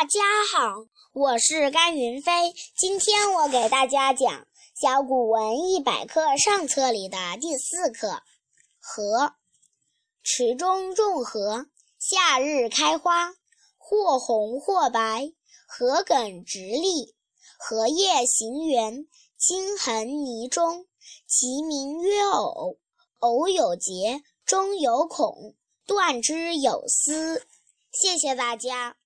大家好，我是甘云飞。今天我给大家讲《小古文一百课》上册里的第四课《荷》。池中种荷，夏日开花，或红或白，荷梗直立，荷叶形圆，茎横泥中，其名曰藕。藕有节，中有孔，断之有丝。谢谢大家。